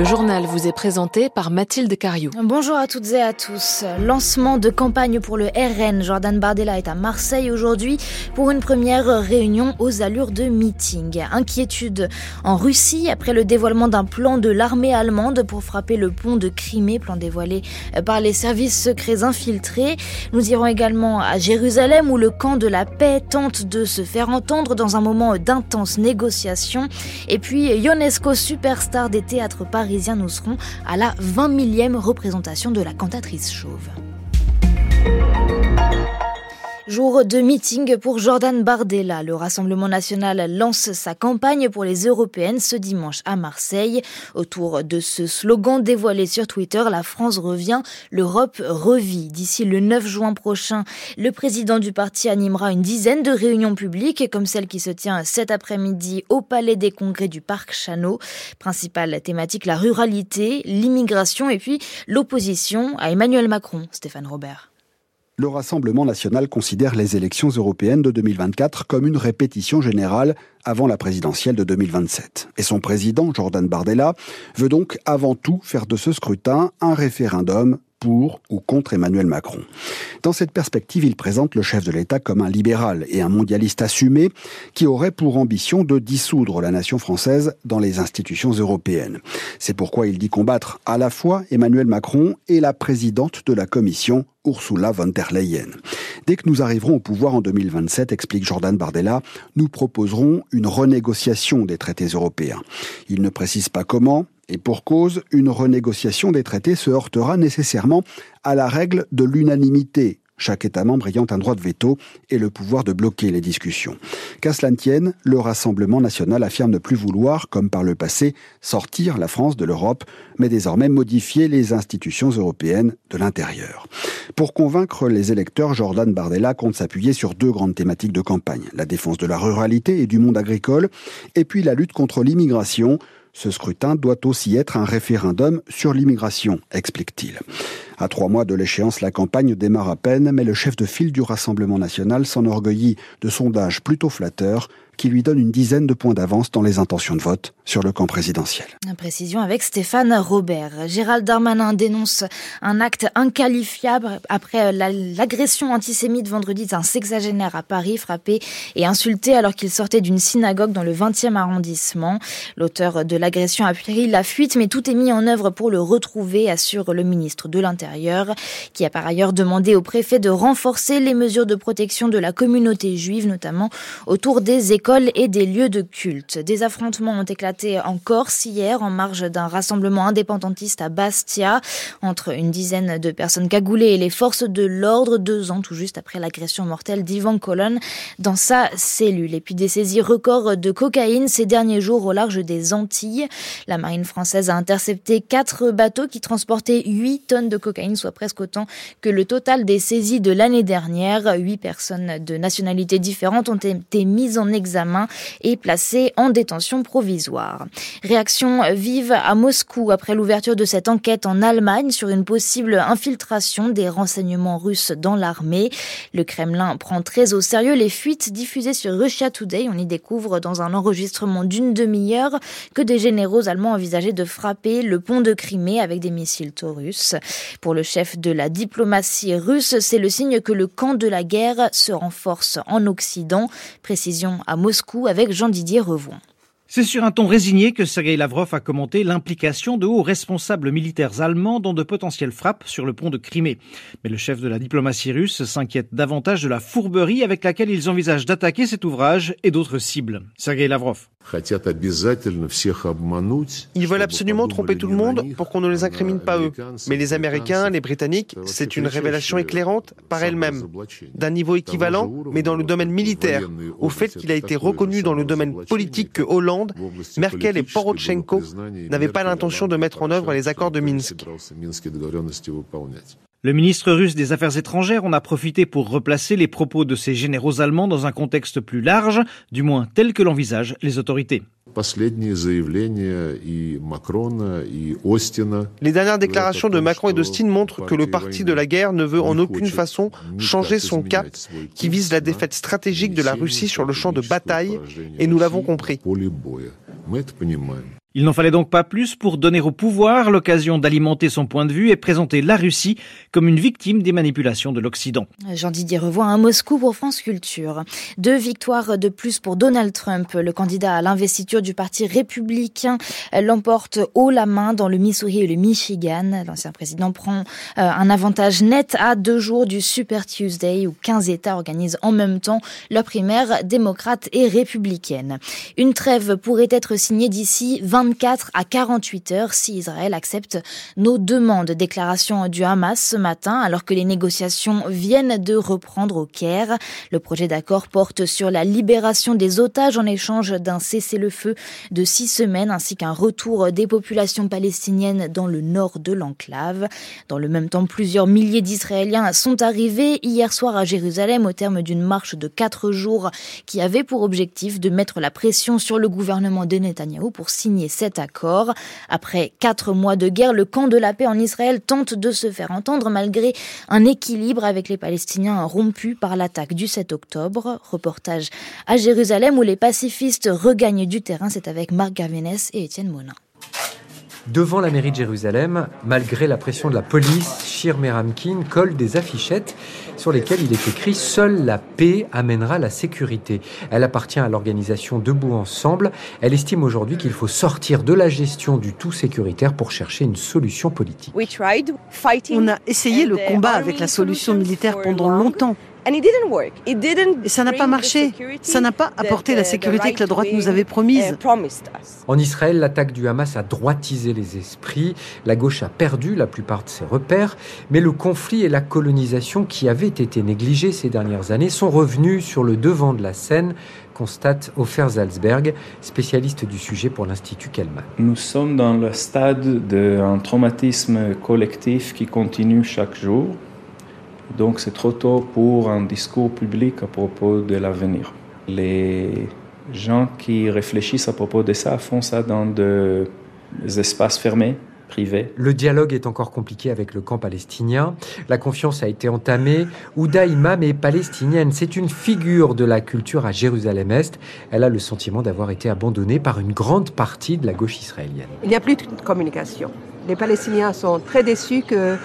Le journal vous est présenté par Mathilde Cariou. Bonjour à toutes et à tous. Lancement de campagne pour le RN. Jordan Bardella est à Marseille aujourd'hui pour une première réunion aux allures de meeting. Inquiétude en Russie après le dévoilement d'un plan de l'armée allemande pour frapper le pont de Crimée, plan dévoilé par les services secrets infiltrés. Nous irons également à Jérusalem où le camp de la paix tente de se faire entendre dans un moment d'intenses négociations. Et puis Ionesco, superstar des théâtres parisiens, nous serons à la 20 millième représentation de la cantatrice chauve. Jour de meeting pour Jordan Bardella. Le Rassemblement national lance sa campagne pour les européennes ce dimanche à Marseille. Autour de ce slogan dévoilé sur Twitter, la France revient, l'Europe revit. D'ici le 9 juin prochain, le président du parti animera une dizaine de réunions publiques, comme celle qui se tient cet après-midi au Palais des Congrès du Parc Chano. Principale thématique, la ruralité, l'immigration et puis l'opposition à Emmanuel Macron. Stéphane Robert le Rassemblement national considère les élections européennes de 2024 comme une répétition générale avant la présidentielle de 2027. Et son président, Jordan Bardella, veut donc avant tout faire de ce scrutin un référendum pour ou contre Emmanuel Macron. Dans cette perspective, il présente le chef de l'État comme un libéral et un mondialiste assumé qui aurait pour ambition de dissoudre la nation française dans les institutions européennes. C'est pourquoi il dit combattre à la fois Emmanuel Macron et la présidente de la Commission, Ursula von der Leyen. Dès que nous arriverons au pouvoir en 2027, explique Jordan Bardella, nous proposerons une renégociation des traités européens. Il ne précise pas comment, et pour cause, une renégociation des traités se heurtera nécessairement à la règle de l'unanimité, chaque État membre ayant un droit de veto et le pouvoir de bloquer les discussions. Qu'à cela ne tienne, le Rassemblement national affirme ne plus vouloir, comme par le passé, sortir la France de l'Europe, mais désormais modifier les institutions européennes de l'intérieur. Pour convaincre les électeurs, Jordan Bardella compte s'appuyer sur deux grandes thématiques de campagne, la défense de la ruralité et du monde agricole, et puis la lutte contre l'immigration, ce scrutin doit aussi être un référendum sur l'immigration, explique-t-il. À trois mois de l'échéance, la campagne démarre à peine, mais le chef de file du Rassemblement national s'enorgueillit de sondages plutôt flatteurs qui lui donne une dizaine de points d'avance dans les intentions de vote sur le camp présidentiel. Précision avec Stéphane Robert. Gérald Darmanin dénonce un acte inqualifiable après l'agression antisémite vendredi d'un sexagénaire à Paris frappé et insulté alors qu'il sortait d'une synagogue dans le 20e arrondissement. L'auteur de l'agression a pris la fuite mais tout est mis en œuvre pour le retrouver, assure le ministre de l'Intérieur qui a par ailleurs demandé au préfet de renforcer les mesures de protection de la communauté juive, notamment autour des écoles et des lieux de culte. Des affrontements ont éclaté en Corse hier en marge d'un rassemblement indépendantiste à Bastia entre une dizaine de personnes cagoulées et les forces de l'ordre deux ans tout juste après l'agression mortelle d'Ivan Colonne dans sa cellule. Et puis des saisies records de cocaïne ces derniers jours au large des Antilles. La marine française a intercepté quatre bateaux qui transportaient 8 tonnes de cocaïne, soit presque autant que le total des saisies de l'année dernière. Huit personnes de nationalités différentes ont été mises en examen main et placé en détention provisoire. Réaction vive à Moscou après l'ouverture de cette enquête en Allemagne sur une possible infiltration des renseignements russes dans l'armée. Le Kremlin prend très au sérieux les fuites diffusées sur Russia Today. On y découvre dans un enregistrement d'une demi-heure que des généraux allemands envisageaient de frapper le pont de Crimée avec des missiles Taurus. Pour le chef de la diplomatie russe, c'est le signe que le camp de la guerre se renforce en Occident. Précision à Moscou avec Jean-Didier Revon. C'est sur un ton résigné que Sergei Lavrov a commenté l'implication de hauts responsables militaires allemands dans de potentielles frappes sur le pont de Crimée. Mais le chef de la diplomatie russe s'inquiète davantage de la fourberie avec laquelle ils envisagent d'attaquer cet ouvrage et d'autres cibles. Sergei Lavrov. Ils veulent absolument tromper tout le monde pour qu'on ne les incrimine pas eux. Mais les Américains, les Britanniques, c'est une révélation éclairante par elle-même, d'un niveau équivalent, mais dans le domaine militaire, au fait qu'il a été reconnu dans le domaine politique que Hollande, Merkel et Poroshenko n'avaient pas l'intention de mettre en œuvre les accords de Minsk. Le ministre russe des Affaires étrangères en a profité pour replacer les propos de ces généraux allemands dans un contexte plus large, du moins tel que l'envisagent les autorités. Les dernières déclarations de Macron et d'Austin montrent que le parti de la guerre ne veut en aucune façon changer son cap qui vise la défaite stratégique de la Russie sur le champ de bataille, et nous l'avons compris. Il n'en fallait donc pas plus pour donner au pouvoir l'occasion d'alimenter son point de vue et présenter la Russie comme une victime des manipulations de l'Occident. Jean-Didier revoit à Moscou pour France Culture. Deux victoires de plus pour Donald Trump. Le candidat à l'investiture du Parti républicain l'emporte haut la main dans le Missouri et le Michigan. L'ancien président prend euh, un avantage net à deux jours du Super Tuesday où 15 États organisent en même temps leur primaire démocrate et républicaine. Une trêve pourrait être signée d'ici 20 24 à 48 heures si Israël accepte nos demandes. Déclaration du Hamas ce matin alors que les négociations viennent de reprendre au Caire. Le projet d'accord porte sur la libération des otages en échange d'un cessez-le-feu de six semaines ainsi qu'un retour des populations palestiniennes dans le nord de l'enclave. Dans le même temps, plusieurs milliers d'Israéliens sont arrivés hier soir à Jérusalem au terme d'une marche de quatre jours qui avait pour objectif de mettre la pression sur le gouvernement de Netanyahou pour signer cet accord. Après quatre mois de guerre, le camp de la paix en Israël tente de se faire entendre malgré un équilibre avec les Palestiniens rompu par l'attaque du 7 octobre. Reportage à Jérusalem où les pacifistes regagnent du terrain. C'est avec Marc Gavinès et Étienne Monin. Devant la mairie de Jérusalem, malgré la pression de la police, Shir Meramkin colle des affichettes sur lesquelles il est écrit Seule la paix amènera la sécurité. Elle appartient à l'organisation Debout Ensemble. Elle estime aujourd'hui qu'il faut sortir de la gestion du tout sécuritaire pour chercher une solution politique. On a essayé le combat avec la solution militaire pendant longtemps. Et ça n'a pas marché. Ça n'a pas apporté la sécurité que la droite nous avait promise. En Israël, l'attaque du Hamas a droitisé les esprits. La gauche a perdu la plupart de ses repères. Mais le conflit et la colonisation qui avaient été négligés ces dernières années sont revenus sur le devant de la scène constate Ofer Salzberg, spécialiste du sujet pour l'Institut Kellman. Nous sommes dans le stade d'un traumatisme collectif qui continue chaque jour. Donc c'est trop tôt pour un discours public à propos de l'avenir. Les gens qui réfléchissent à propos de ça font ça dans des espaces fermés, privés. Le dialogue est encore compliqué avec le camp palestinien. La confiance a été entamée. Ouda Imam est palestinienne. C'est une figure de la culture à Jérusalem-Est. Elle a le sentiment d'avoir été abandonnée par une grande partie de la gauche israélienne. Il n'y a plus de communication. Les Palestiniens sont très déçus que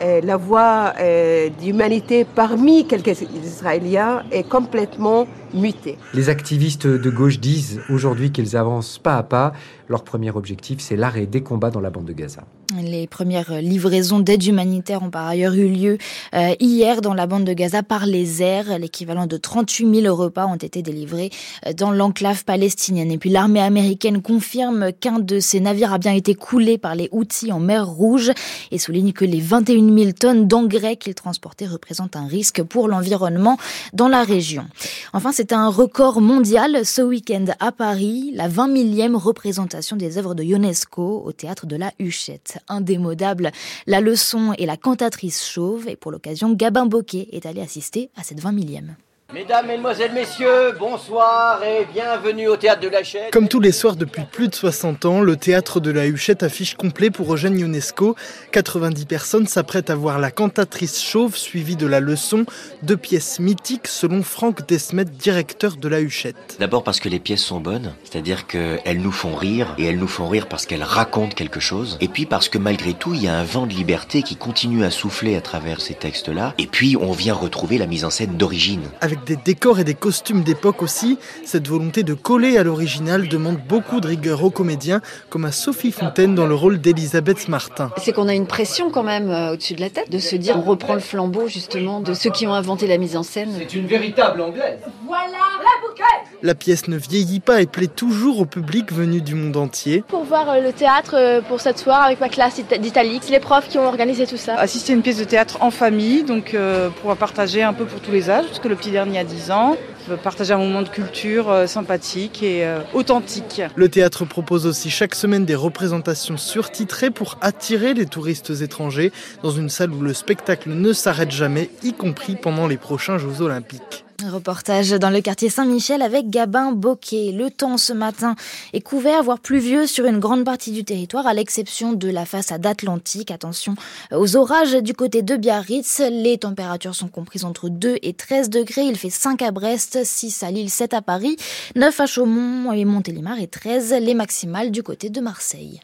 la voix euh, d'humanité parmi quelques Israéliens est complètement mutée. Les activistes de gauche disent aujourd'hui qu'ils avancent pas à pas. Leur premier objectif, c'est l'arrêt des combats dans la bande de Gaza. Les premières livraisons d'aide humanitaire ont par ailleurs eu lieu euh, hier dans la bande de Gaza par les airs. L'équivalent de 38 000 repas ont été délivrés euh, dans l'enclave palestinienne. Et puis l'armée américaine confirme qu'un de ses navires a bien été coulé par les Houthis en mer Rouge et souligne que les 21 000 tonnes d'engrais qu'il transportait représentent un risque pour l'environnement dans la région. Enfin, c'est un record mondial ce week-end à Paris, la 20 millième représentation des œuvres de UNESCO au théâtre de la Huchette indémodable, la leçon et la cantatrice chauve. Et pour l'occasion, Gabin Boquet est allé assister à cette 20 millième. Mesdames, Mesdemoiselles, Messieurs, bonsoir et bienvenue au Théâtre de la Huchette. Comme tous les soirs depuis plus de 60 ans, le Théâtre de la Huchette affiche complet pour Eugène Ionesco. 90 personnes s'apprêtent à voir la cantatrice chauve suivie de la leçon, deux pièces mythiques selon Franck Desmet, directeur de la Huchette. D'abord parce que les pièces sont bonnes, c'est-à-dire qu'elles nous font rire et elles nous font rire parce qu'elles racontent quelque chose. Et puis parce que malgré tout, il y a un vent de liberté qui continue à souffler à travers ces textes-là. Et puis on vient retrouver la mise en scène d'origine. Avec des décors et des costumes d'époque aussi. Cette volonté de coller à l'original demande beaucoup de rigueur aux comédiens, comme à Sophie Fontaine dans le rôle d'Elisabeth Martin. C'est qu'on a une pression quand même euh, au-dessus de la tête, de se dire on reprend le flambeau justement de ceux qui ont inventé la mise en scène. C'est une véritable anglaise. Voilà la bouquette La pièce ne vieillit pas et plaît toujours au public venu du monde entier. Pour voir euh, le théâtre euh, pour cette soirée avec ma classe d'Italie, c'est les profs qui ont organisé tout ça. Assister à une pièce de théâtre en famille, donc pour partager un peu pour tous les âges, parce que le petit dernier a 10 ans, partager un moment de culture euh, sympathique et euh, authentique. Le théâtre propose aussi chaque semaine des représentations surtitrées pour attirer les touristes étrangers dans une salle où le spectacle ne s'arrête jamais, y compris pendant les prochains Jeux olympiques. Reportage dans le quartier Saint-Michel avec Gabin Boquet. Le temps ce matin est couvert, voire pluvieux sur une grande partie du territoire, à l'exception de la façade atlantique. Attention aux orages du côté de Biarritz. Les températures sont comprises entre 2 et 13 degrés. Il fait 5 à Brest, 6 à Lille, 7 à Paris, 9 à Chaumont et Montélimar et 13 les maximales du côté de Marseille.